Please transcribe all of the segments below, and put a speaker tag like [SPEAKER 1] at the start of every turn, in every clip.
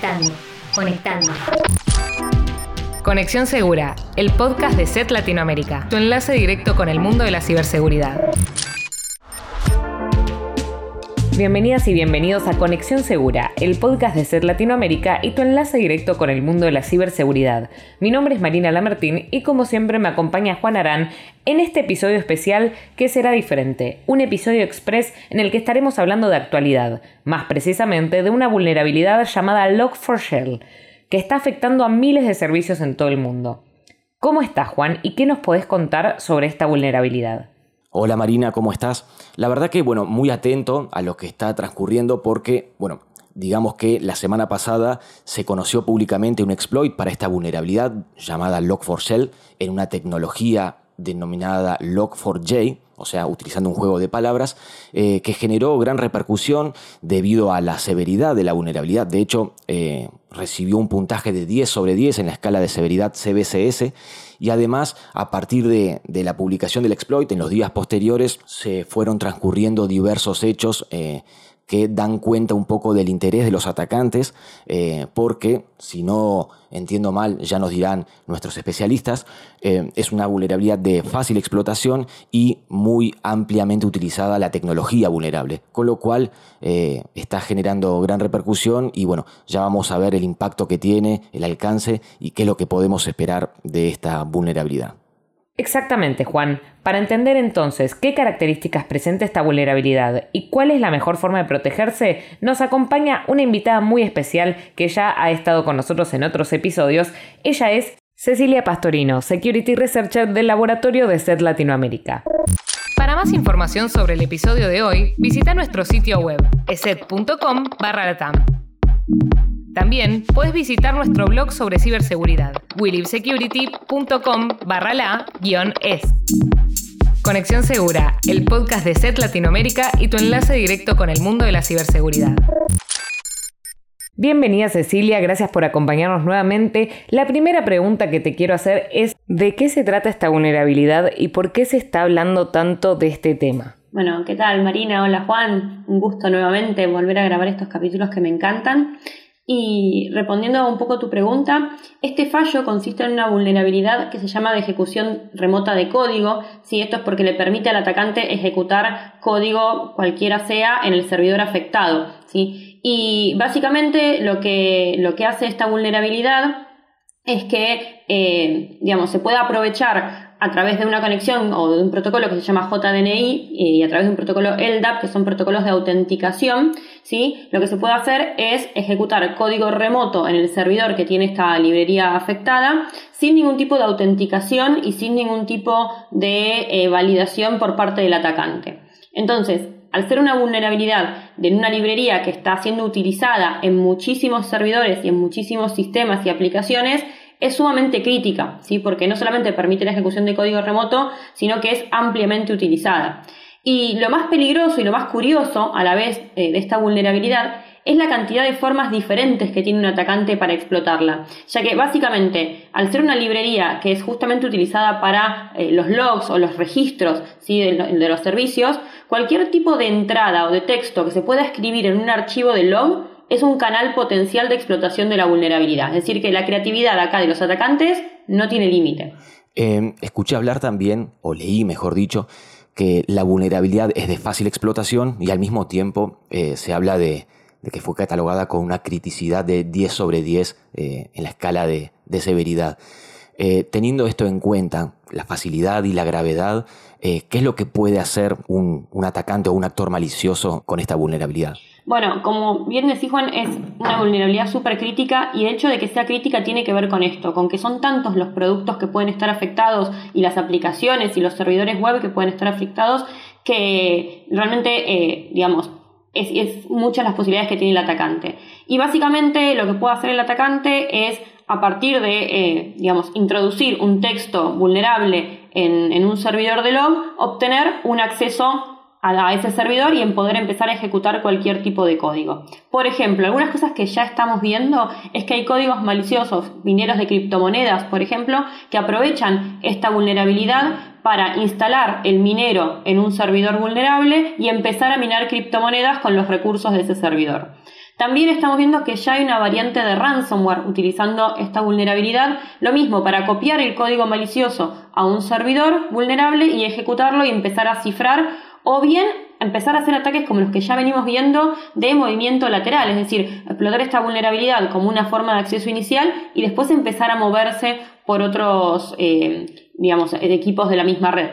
[SPEAKER 1] Conectando, conectando.
[SPEAKER 2] Conexión Segura, el podcast de SET Latinoamérica, tu enlace directo con el mundo de la ciberseguridad. Bienvenidas y bienvenidos a Conexión Segura, el podcast de SET Latinoamérica y tu enlace directo con el mundo de la ciberseguridad. Mi nombre es Marina Lamartín y como siempre me acompaña Juan Arán en este episodio especial que será diferente, un episodio express en el que estaremos hablando de actualidad, más precisamente de una vulnerabilidad llamada Log4Shell, que está afectando a miles de servicios en todo el mundo. ¿Cómo estás Juan y qué nos podés contar sobre esta vulnerabilidad?
[SPEAKER 3] Hola Marina, ¿cómo estás? La verdad que, bueno, muy atento a lo que está transcurriendo porque, bueno, digamos que la semana pasada se conoció públicamente un exploit para esta vulnerabilidad llamada Log4Shell en una tecnología denominada Log4j, o sea, utilizando un juego de palabras, eh, que generó gran repercusión debido a la severidad de la vulnerabilidad. De hecho, eh, recibió un puntaje de 10 sobre 10 en la escala de severidad CBCS y además, a partir de, la publicación del exploit, en los días posteriores se fueron transcurriendo diversos hechos. Eh, que dan cuenta un poco del interés de los atacantes, eh, porque si no entiendo mal, ya nos dirán nuestros especialistas, eh, es una vulnerabilidad de fácil explotación y muy ampliamente utilizada la tecnología vulnerable, con lo cual eh, está generando gran repercusión y bueno, ya vamos a ver el impacto que tiene, el alcance y qué es lo que podemos esperar de esta vulnerabilidad.
[SPEAKER 2] Exactamente, Juan. Para entender entonces qué características presenta esta vulnerabilidad y cuál es la mejor forma de protegerse, nos acompaña una invitada muy especial que ya ha estado con nosotros en otros episodios. Ella es Cecilia Pastorino, Security Researcher del Laboratorio de SET Latinoamérica. Para más información sobre el episodio de hoy, visita nuestro sitio web, eset.com barra también puedes visitar nuestro blog sobre ciberseguridad, willibsecurity.com barra la es. Conexión Segura, el podcast de SET Latinoamérica y tu enlace directo con el mundo de la ciberseguridad. Bienvenida Cecilia, gracias por acompañarnos nuevamente. La primera pregunta que te quiero hacer es ¿de qué se trata esta vulnerabilidad y por qué se está hablando tanto de este tema?
[SPEAKER 4] Bueno, ¿qué tal Marina? Hola Juan, un gusto nuevamente volver a grabar estos capítulos que me encantan. Y respondiendo un poco a tu pregunta, este fallo consiste en una vulnerabilidad que se llama de ejecución remota de código. Si esto es porque le permite al atacante ejecutar código cualquiera sea en el servidor afectado. ¿sí? Y básicamente lo que, lo que hace esta vulnerabilidad es que, eh, digamos, se puede aprovechar a través de una conexión o de un protocolo que se llama JDNI y a través de un protocolo LDAP, que son protocolos de autenticación, ¿sí? lo que se puede hacer es ejecutar código remoto en el servidor que tiene esta librería afectada sin ningún tipo de autenticación y sin ningún tipo de eh, validación por parte del atacante. Entonces, al ser una vulnerabilidad de una librería que está siendo utilizada en muchísimos servidores y en muchísimos sistemas y aplicaciones, es sumamente crítica, ¿sí? porque no solamente permite la ejecución de código remoto, sino que es ampliamente utilizada. Y lo más peligroso y lo más curioso a la vez eh, de esta vulnerabilidad es la cantidad de formas diferentes que tiene un atacante para explotarla, ya que básicamente al ser una librería que es justamente utilizada para eh, los logs o los registros ¿sí? de los servicios, cualquier tipo de entrada o de texto que se pueda escribir en un archivo de log es un canal potencial de explotación de la vulnerabilidad. Es decir, que la creatividad acá de los atacantes no tiene límite.
[SPEAKER 3] Em, escuché hablar también, o leí mejor dicho, que la vulnerabilidad es de fácil explotación y al mismo tiempo eh, se habla de, que fue catalogada con una criticidad de 10 sobre 10 eh, en la escala de, severidad. Eh, teniendo esto en cuenta, la facilidad y la gravedad, ¿qué es lo que puede hacer un atacante o un actor malicioso con esta vulnerabilidad?
[SPEAKER 4] Bueno, como bien decís Juan, es una vulnerabilidad súper crítica y el hecho de que sea crítica tiene que ver con esto, con que son tantos los productos que pueden estar afectados y las aplicaciones y los servidores web que pueden estar afectados que realmente, eh, digamos, es, muchas las posibilidades que tiene el atacante. Y básicamente lo que puede hacer el atacante es a partir de, eh, digamos, introducir un texto vulnerable en un servidor de log, obtener un acceso a ese servidor y en poder empezar a ejecutar cualquier tipo de código. Por ejemplo, algunas cosas que ya estamos viendo es que hay códigos maliciosos, mineros de criptomonedas, por ejemplo, que aprovechan esta vulnerabilidad para instalar el minero en un servidor vulnerable y empezar a minar criptomonedas con los recursos de ese servidor. También estamos viendo que ya hay una variante de ransomware utilizando esta vulnerabilidad. Lo mismo para copiar el código malicioso a un servidor vulnerable y ejecutarlo y empezar a cifrar o bien empezar a hacer ataques como los que ya venimos viendo de movimiento lateral, es decir, explotar esta vulnerabilidad como una forma de acceso inicial y después empezar a moverse por otros, eh, digamos, equipos de la misma red.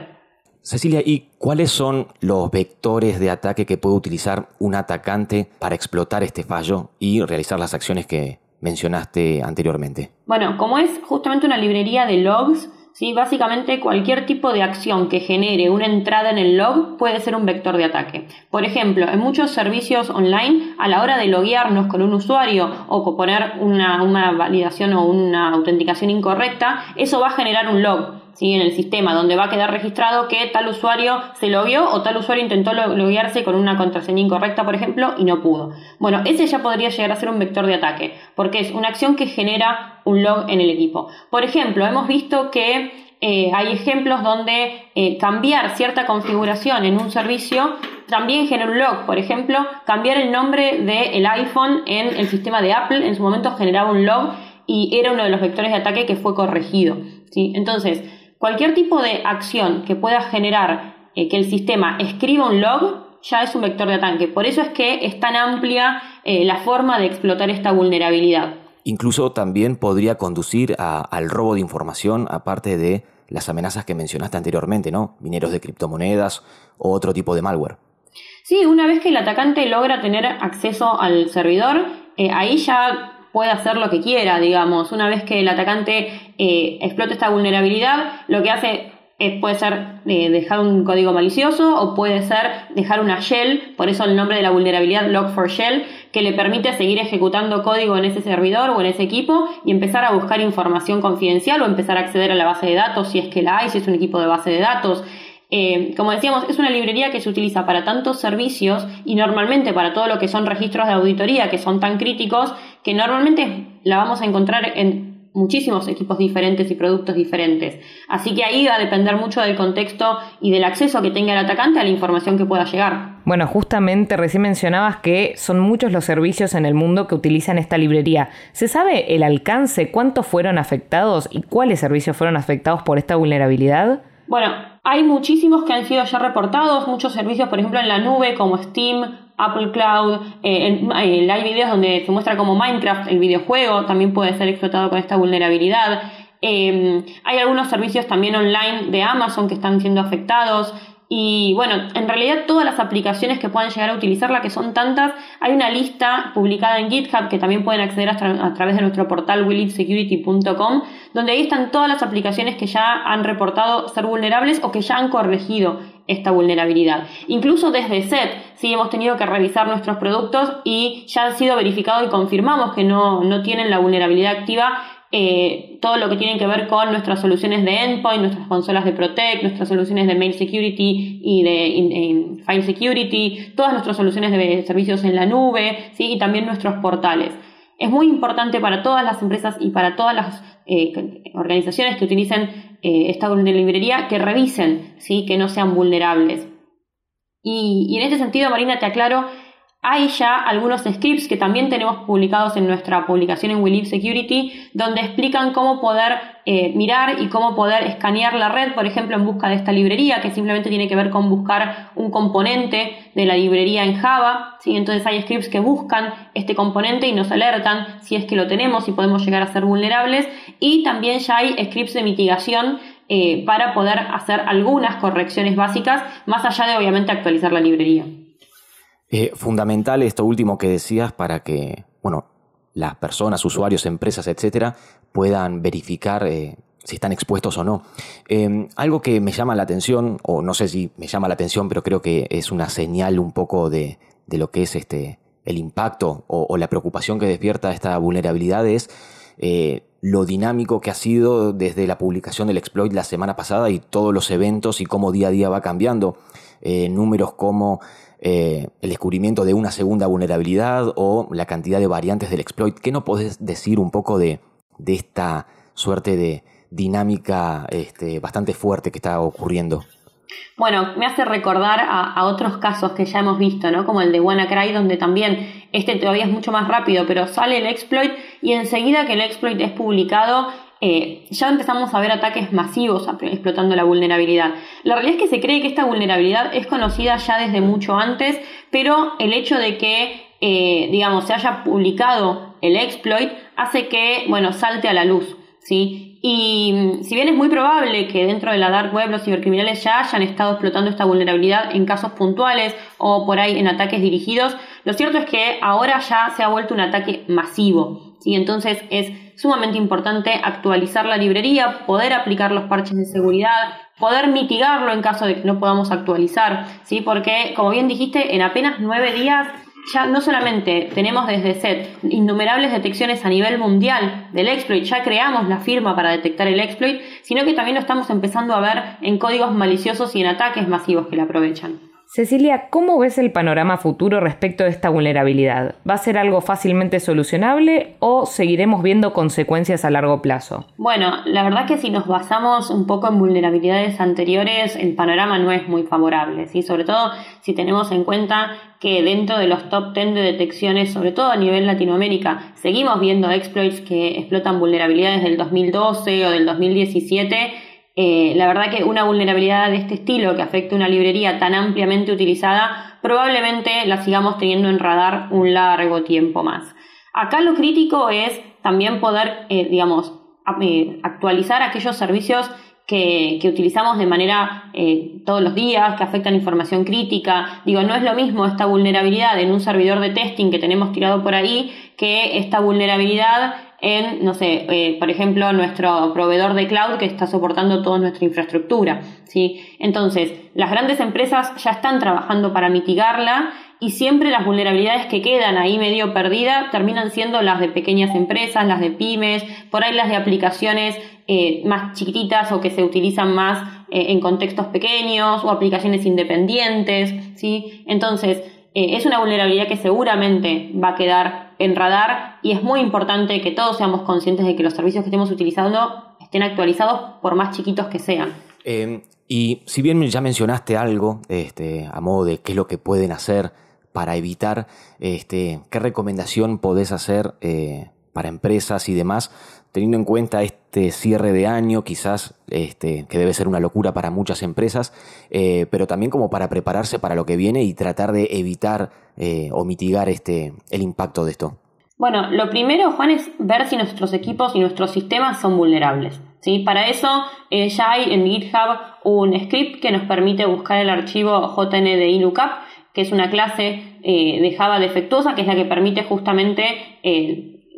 [SPEAKER 3] Cecilia, ¿y cuáles son los vectores de ataque que puede utilizar un atacante para explotar este fallo y realizar las acciones que mencionaste anteriormente?
[SPEAKER 4] Bueno, como es justamente una librería de logs, ¿sí? básicamente cualquier tipo de acción que genere una entrada en el log puede ser un vector de ataque. Por ejemplo, en muchos servicios online, a la hora de loguearnos con un usuario o poner una, una validación o una autenticación incorrecta, eso va a generar un log en el sistema, donde va a quedar registrado que tal usuario se logueó o tal usuario intentó loguearse con una contraseña incorrecta, por ejemplo, y no pudo. Bueno, ese ya podría llegar a ser un vector de ataque, porque es una acción que genera un log en el equipo. Por ejemplo, hemos visto que eh, hay ejemplos donde eh, cambiar cierta configuración en un servicio también genera un log. Por ejemplo, cambiar el nombre del iPhone en el sistema de Apple en su momento generaba un log y era uno de los vectores de ataque que fue corregido. ¿sí? Entonces, Cualquier tipo de acción que pueda generar eh, que el sistema escriba un log ya es un vector de ataque. Por eso es que es tan amplia eh, la forma de explotar esta vulnerabilidad.
[SPEAKER 3] Incluso también podría conducir al robo de información, aparte de las amenazas que mencionaste anteriormente, ¿no? Mineros de criptomonedas o otro tipo de malware.
[SPEAKER 4] Sí, una vez que el atacante logra tener acceso al servidor, eh, ahí ya puede hacer lo que quiera, digamos. Una vez que el atacante eh, explota esta vulnerabilidad, lo que hace puede ser eh, dejar un código malicioso o puede ser dejar una shell, por eso el nombre de la vulnerabilidad Log4Shell, que le permite seguir ejecutando código en ese servidor o en ese equipo y empezar a buscar información confidencial o empezar a acceder a la base de datos si es que la hay, si es un equipo de base de datos. Eh, como decíamos, es una librería que se utiliza para tantos servicios y normalmente para todo lo que son registros de auditoría que son tan críticos que normalmente la vamos a encontrar en muchísimos equipos diferentes y productos diferentes. Así que ahí va a depender mucho del contexto y del acceso que tenga el atacante a la información que pueda llegar.
[SPEAKER 2] Bueno, justamente recién mencionabas que son muchos los servicios en el mundo que utilizan esta librería. ¿Se sabe el alcance, cuántos fueron afectados y cuáles servicios fueron afectados por esta vulnerabilidad?
[SPEAKER 4] Bueno, hay muchísimos que han sido ya reportados, muchos servicios, por ejemplo, en la nube como Steam, Apple Cloud, eh, hay videos donde se muestra como Minecraft, el videojuego, también puede ser explotado con esta vulnerabilidad. Eh, hay algunos servicios también online de Amazon que están siendo afectados. Y bueno, en realidad todas las aplicaciones que puedan llegar a utilizarla, que son tantas, hay una lista publicada en GitHub que también pueden acceder a, través de nuestro portal willitsecurity.com, donde ahí están todas las aplicaciones que ya han reportado ser vulnerables o que ya han corregido esta vulnerabilidad. Incluso desde SET, sí hemos tenido que revisar nuestros productos y ya han sido verificados y confirmamos que no, no tienen la vulnerabilidad activa eh, todo lo que tiene que ver con nuestras soluciones de endpoint, nuestras consolas de Protect, nuestras soluciones de Mail Security y de File Security, todas nuestras soluciones de servicios en la nube, ¿sí? y también nuestros portales. Es muy importante para todas las empresas y para todas las eh, organizaciones que utilicen eh, esta librería que revisen, ¿sí? que no sean vulnerables. Y en este sentido, Marina, te aclaro hay ya algunos scripts que también tenemos publicados en nuestra publicación en We Security, donde explican cómo poder eh, mirar y cómo poder escanear la red, por ejemplo, en busca de esta librería, que simplemente tiene que ver con buscar un componente de la librería en Java. ¿sí? Entonces hay scripts que buscan este componente y nos alertan si es que lo tenemos y podemos llegar a ser vulnerables. Y también ya hay scripts de mitigación eh, para poder hacer algunas correcciones básicas, más allá de obviamente actualizar la librería.
[SPEAKER 3] Es fundamental esto último que decías para que, bueno, las personas, usuarios, empresas, etcétera, puedan verificar eh, si están expuestos o no. Em, algo que me llama la atención, o no sé si me llama la atención, pero creo que es una señal un poco de, lo que es este, el impacto o, la preocupación que despierta esta vulnerabilidad es eh, lo dinámico que ha sido desde la publicación del exploit la semana pasada y todos los eventos y cómo día a día va cambiando. Eh, números como eh, el descubrimiento de una segunda vulnerabilidad o la cantidad de variantes del exploit. ¿Qué no podés decir un poco de, esta suerte de dinámica este, bastante fuerte que está ocurriendo?
[SPEAKER 4] Bueno, me hace recordar a, otros casos que ya hemos visto, ¿no? Como el de WannaCry, donde también este todavía es mucho más rápido, pero sale el exploit y enseguida que el exploit es publicado, eh, ya empezamos a ver ataques masivos explotando la vulnerabilidad. La realidad es que se cree que esta vulnerabilidad es conocida ya desde mucho antes, pero el hecho de que, eh, digamos, se haya publicado el exploit hace que, bueno, salte a la luz. ¿sí? Y mm, si bien es muy probable que dentro de la dark web los cibercriminales ya hayan estado explotando esta vulnerabilidad en casos puntuales o por ahí en ataques dirigidos, lo cierto es que ahora ya se ha vuelto un ataque masivo. ¿sí? Entonces es sumamente importante actualizar la librería, poder aplicar los parches de seguridad, poder mitigarlo en caso de que no podamos actualizar, ¿sí? porque como bien dijiste, en apenas nueve días ya no solamente tenemos desde SET innumerables detecciones a nivel mundial del exploit, ya creamos la firma para detectar el exploit, sino que también lo estamos empezando a ver en códigos maliciosos y en ataques masivos que la aprovechan.
[SPEAKER 2] Cecilia, ¿cómo ves el panorama futuro respecto de esta vulnerabilidad? ¿Va a ser algo fácilmente solucionable o seguiremos viendo consecuencias a largo plazo?
[SPEAKER 4] Bueno, la verdad que si nos basamos un poco en vulnerabilidades anteriores, el panorama no es muy favorable, ¿sí? sobre todo si tenemos en cuenta que dentro de los top 10 de detecciones, sobre todo a nivel Latinoamérica, seguimos viendo exploits que explotan vulnerabilidades del 2012 o del 2017 eh, la verdad que una vulnerabilidad de este estilo que afecte una librería tan ampliamente utilizada, probablemente la sigamos teniendo en radar un largo tiempo más. Acá lo crítico es también poder, eh, digamos, eh, actualizar aquellos servicios que, utilizamos de manera todos los días, que afectan información crítica. Digo, no es lo mismo esta vulnerabilidad en un servidor de testing que tenemos tirado por ahí que esta vulnerabilidad en, no sé, eh, por ejemplo, nuestro proveedor de cloud que está soportando toda nuestra infraestructura. ¿sí? Entonces, las grandes empresas ya están trabajando para mitigarla y siempre las vulnerabilidades que quedan ahí medio perdidas terminan siendo las de pequeñas empresas, las de pymes, por ahí las de aplicaciones eh, más chiquititas o que se utilizan más eh, en contextos pequeños o aplicaciones independientes. ¿sí? Entonces, es una vulnerabilidad que seguramente va a quedar en radar y es muy importante que todos seamos conscientes de que los servicios que estemos utilizando estén actualizados por más chiquitos que sean.
[SPEAKER 3] Em, y si bien ya mencionaste algo este, a modo de qué es lo que pueden hacer para evitar, este, ¿qué recomendación podés hacer eh, para empresas y demás teniendo en cuenta este cierre de año, quizás este, que debe ser una locura para muchas empresas, eh, pero también como para prepararse para lo que viene y tratar de evitar eh, o mitigar este, el impacto de esto?
[SPEAKER 4] Bueno, lo primero, Juan, es ver si nuestros equipos y nuestros sistemas son vulnerables. ¿sí? Para eso eh, ya hay en GitHub un script que nos permite buscar el archivo JNDI Lookup, que es una clase de Java defectuosa, que es la que permite justamente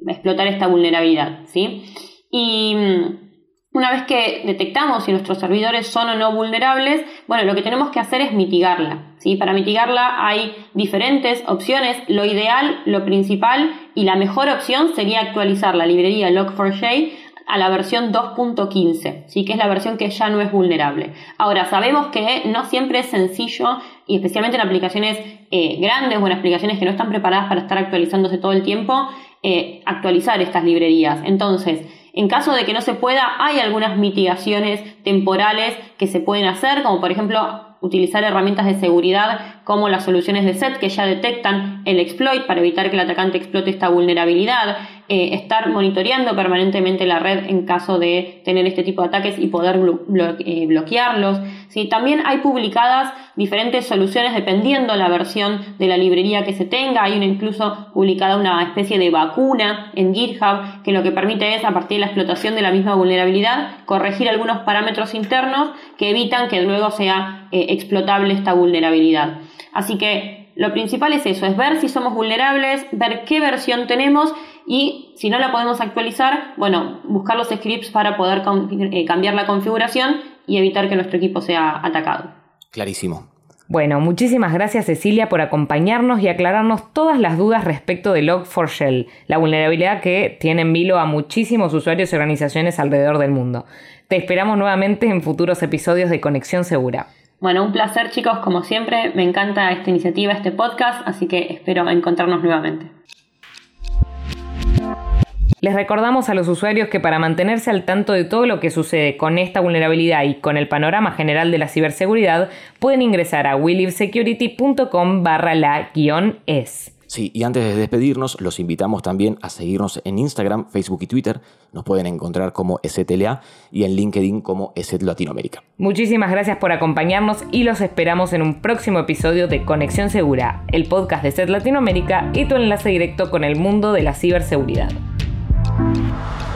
[SPEAKER 4] explotar esta vulnerabilidad, ¿sí? Y mm, una vez que detectamos si nuestros servidores son o no vulnerables, bueno, lo que tenemos que hacer es mitigarla, ¿sí? Para mitigarla hay diferentes opciones. Lo ideal, lo principal y la mejor opción sería actualizar la librería Log4j a la versión 2.15, ¿sí? que es la versión que ya no es vulnerable. Ahora, sabemos que no siempre es sencillo, y especialmente en aplicaciones eh, grandes o en aplicaciones que no están preparadas para estar actualizándose todo el tiempo, eh, actualizar estas librerías. Entonces, en caso de que no se pueda, hay algunas mitigaciones temporales que se pueden hacer, como por ejemplo utilizar herramientas de seguridad como las soluciones de SET que ya detectan el exploit para evitar que el atacante explote esta vulnerabilidad, eh, estar monitoreando permanentemente la red en caso de tener este tipo de ataques y poder eh, bloquearlos. También hay publicadas diferentes soluciones dependiendo la versión de la librería que se tenga. Hay una incluso publicada una especie de vacuna en GitHub que lo que permite es, a partir de la explotación de la misma vulnerabilidad, corregir algunos parámetros internos que evitan que luego sea eh, explotable esta vulnerabilidad. Así que lo principal es eso, es ver si somos vulnerables, ver qué versión tenemos y si no la podemos actualizar, bueno, buscar los scripts para poder eh, cambiar la configuración y evitar que nuestro equipo sea atacado.
[SPEAKER 3] Clarísimo.
[SPEAKER 2] Bueno, muchísimas gracias Cecilia por acompañarnos y aclararnos todas las dudas respecto de Log4Shell, la vulnerabilidad que tiene en vilo a muchísimos usuarios y organizaciones alrededor del mundo. Te esperamos nuevamente en futuros episodios de Conexión Segura.
[SPEAKER 4] Bueno, un placer chicos, como siempre, me encanta esta iniciativa, este podcast, así que espero encontrarnos nuevamente.
[SPEAKER 2] Les recordamos a los usuarios que para mantenerse al tanto de todo lo que sucede con esta vulnerabilidad y con el panorama general de la ciberseguridad, pueden ingresar a willivesecurity.com barra la-es.
[SPEAKER 3] Sí, y antes de despedirnos, los invitamos también a seguirnos en Instagram, Facebook y Twitter. Nos pueden encontrar como STLA y en LinkedIn como ESET Latinoamérica.
[SPEAKER 2] Muchísimas gracias por acompañarnos y los esperamos en un próximo episodio de Conexión Segura, el podcast de SET Latinoamérica y tu enlace directo con el mundo de la ciberseguridad. Música